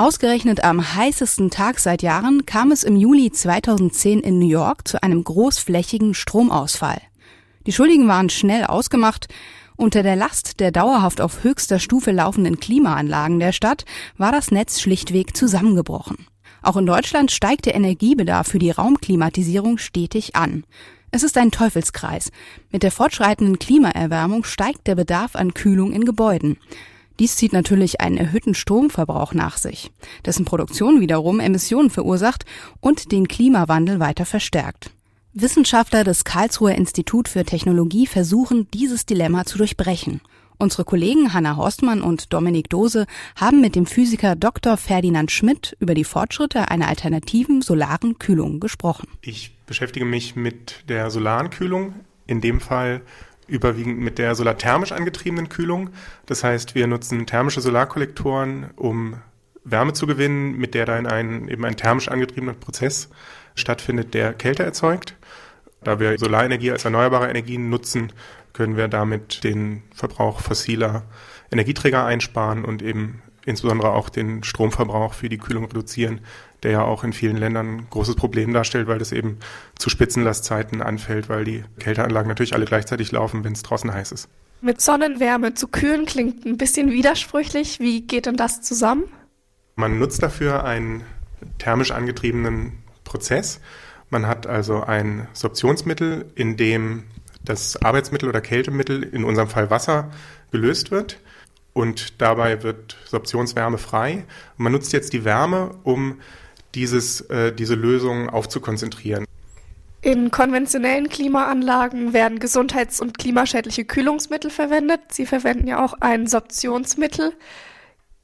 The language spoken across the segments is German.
Ausgerechnet am heißesten Tag seit Jahren kam es im Juli 2010 in New York zu einem großflächigen Stromausfall. Die Schuldigen waren schnell ausgemacht. Unter der Last der dauerhaft auf höchster Stufe laufenden Klimaanlagen der Stadt war das Netz schlichtweg zusammengebrochen. Auch in Deutschland steigt der Energiebedarf für die Raumklimatisierung stetig an. Es ist ein Teufelskreis. Mit der fortschreitenden Klimaerwärmung steigt der Bedarf an Kühlung in Gebäuden. Dies zieht natürlich einen erhöhten Stromverbrauch nach sich, dessen Produktion wiederum Emissionen verursacht und den Klimawandel weiter verstärkt. Wissenschaftler des Karlsruher Institut für Technologie versuchen, dieses Dilemma zu durchbrechen. Unsere Kollegen Hanna Horstmann und Dominik Dose haben mit dem Physiker Dr. Ferdinand Schmidt über die Fortschritte einer alternativen solaren Kühlung gesprochen. Ich beschäftige mich mit der solaren Kühlung, in dem Fall überwiegend mit der solarthermisch angetriebenen Kühlung. Das heißt, wir nutzen thermische Solarkollektoren, um Wärme zu gewinnen, mit der dann ein, eben ein thermisch angetriebener Prozess stattfindet, der Kälte erzeugt. Da wir Solarenergie als erneuerbare Energien nutzen, können wir damit den Verbrauch fossiler Energieträger einsparen und eben insbesondere auch den Stromverbrauch für die Kühlung reduzieren, der ja auch in vielen Ländern ein großes Problem darstellt, weil das eben zu Spitzenlastzeiten anfällt, weil die Kälteanlagen natürlich alle gleichzeitig laufen, wenn es draußen heiß ist. Mit Sonnenwärme zu kühlen klingt ein bisschen widersprüchlich. Wie geht denn das zusammen? Man nutzt dafür einen thermisch angetriebenen Prozess. Man hat also ein Sorptionsmittel, in dem das Arbeitsmittel oder Kältemittel, in unserem Fall Wasser, gelöst wird und dabei wird Sorptionswärme frei. man nutzt jetzt die Wärme, um dieses, äh, diese Lösung aufzukonzentrieren. In konventionellen Klimaanlagen werden gesundheits- und klimaschädliche Kühlungsmittel verwendet. Sie verwenden ja auch ein Sorptionsmittel.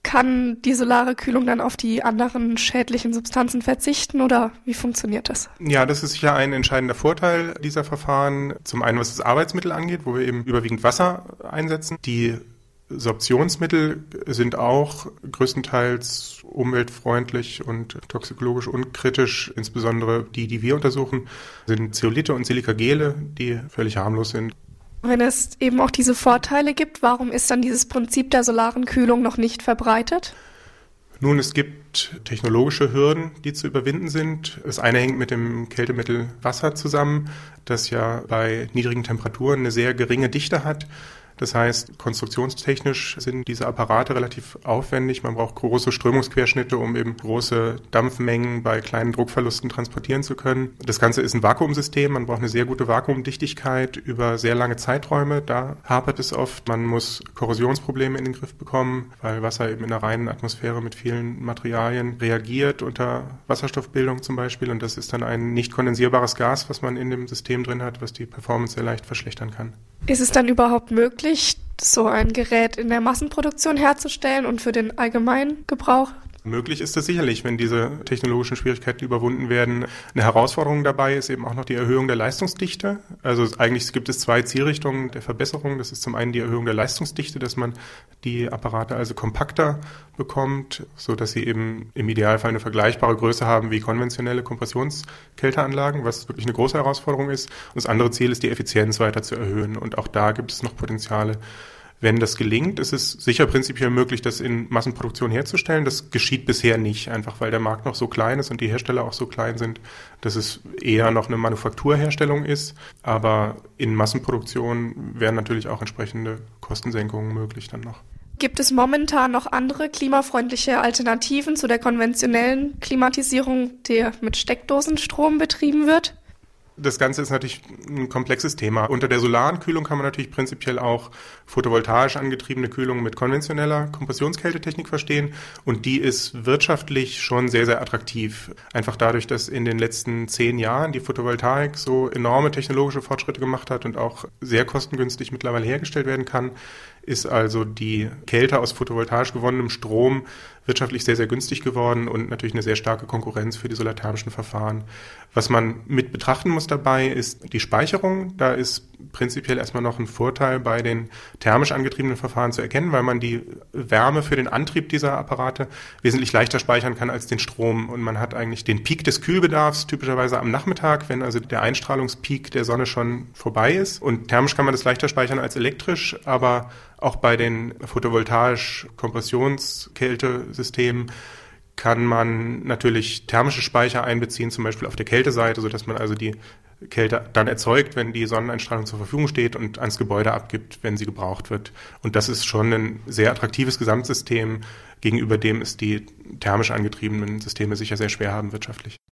Kann die solare Kühlung dann auf die anderen schädlichen Substanzen verzichten oder wie funktioniert das? Ja, das ist sicher ein entscheidender Vorteil dieser Verfahren. Zum einen, was das Arbeitsmittel angeht, wo wir eben überwiegend Wasser einsetzen. Die Sorptionsmittel sind auch größtenteils umweltfreundlich und toxikologisch unkritisch. Insbesondere die, die wir untersuchen, sind Zeolite und Silikagele, die völlig harmlos sind. Wenn es eben auch diese Vorteile gibt, warum ist dann dieses Prinzip der solaren Kühlung noch nicht verbreitet? Nun, es gibt technologische Hürden, die zu überwinden sind. Das eine hängt mit dem Kältemittel Wasser zusammen, das ja bei niedrigen Temperaturen eine sehr geringe Dichte hat. Das heißt, konstruktionstechnisch sind diese Apparate relativ aufwendig. Man braucht große Strömungsquerschnitte, um eben große Dampfmengen bei kleinen Druckverlusten transportieren zu können. Das Ganze ist ein Vakuumsystem. Man braucht eine sehr gute Vakuumdichtigkeit über sehr lange Zeiträume. Da hapert es oft. Man muss Korrosionsprobleme in den Griff bekommen, weil Wasser eben in der reinen Atmosphäre mit vielen Materialien reagiert, unter Wasserstoffbildung zum Beispiel. Und das ist dann ein nicht kondensierbares Gas, was man in dem System drin hat, was die Performance sehr leicht verschlechtern kann. Ist es dann überhaupt möglich, so ein Gerät in der Massenproduktion herzustellen und für den allgemeinen Gebrauch Möglich ist das sicherlich, wenn diese technologischen Schwierigkeiten überwunden werden. Eine Herausforderung dabei ist eben auch noch die Erhöhung der Leistungsdichte. Also eigentlich gibt es zwei Zielrichtungen der Verbesserung. Das ist zum einen die Erhöhung der Leistungsdichte, dass man die Apparate also kompakter bekommt, so dass sie eben im Idealfall eine vergleichbare Größe haben wie konventionelle Kompressionskälteanlagen, was wirklich eine große Herausforderung ist. Und das andere Ziel ist, die Effizienz weiter zu erhöhen. Und auch da gibt es noch Potenziale, wenn das gelingt, ist es sicher prinzipiell möglich, das in Massenproduktion herzustellen. Das geschieht bisher nicht, einfach weil der Markt noch so klein ist und die Hersteller auch so klein sind, dass es eher noch eine Manufakturherstellung ist. Aber in Massenproduktion wären natürlich auch entsprechende Kostensenkungen möglich dann noch. Gibt es momentan noch andere klimafreundliche Alternativen zu der konventionellen Klimatisierung, die mit Steckdosenstrom betrieben wird? Das Ganze ist natürlich ein komplexes Thema. Unter der solaren Kühlung kann man natürlich prinzipiell auch photovoltaisch angetriebene Kühlung mit konventioneller Kompressionskältetechnik verstehen. Und die ist wirtschaftlich schon sehr, sehr attraktiv. Einfach dadurch, dass in den letzten zehn Jahren die Photovoltaik so enorme technologische Fortschritte gemacht hat und auch sehr kostengünstig mittlerweile hergestellt werden kann, ist also die Kälte aus photovoltaisch gewonnenem Strom wirtschaftlich sehr, sehr günstig geworden und natürlich eine sehr starke Konkurrenz für die solarthermischen Verfahren. Was man mit betrachten muss dabei, ist die Speicherung. Da ist prinzipiell erstmal noch ein Vorteil bei den thermisch angetriebenen Verfahren zu erkennen, weil man die Wärme für den Antrieb dieser Apparate wesentlich leichter speichern kann als den Strom. Und man hat eigentlich den Peak des Kühlbedarfs typischerweise am Nachmittag, wenn also der Einstrahlungspeak der Sonne schon vorbei ist. Und thermisch kann man das leichter speichern als elektrisch, aber auch bei den photovoltaisch Kompressionskältesystemen kann man natürlich thermische Speicher einbeziehen, zum Beispiel auf der Kälteseite, sodass man also die Kälte dann erzeugt, wenn die Sonneneinstrahlung zur Verfügung steht und ans Gebäude abgibt, wenn sie gebraucht wird. Und das ist schon ein sehr attraktives Gesamtsystem, gegenüber dem es die thermisch angetriebenen Systeme sicher sehr schwer haben wirtschaftlich.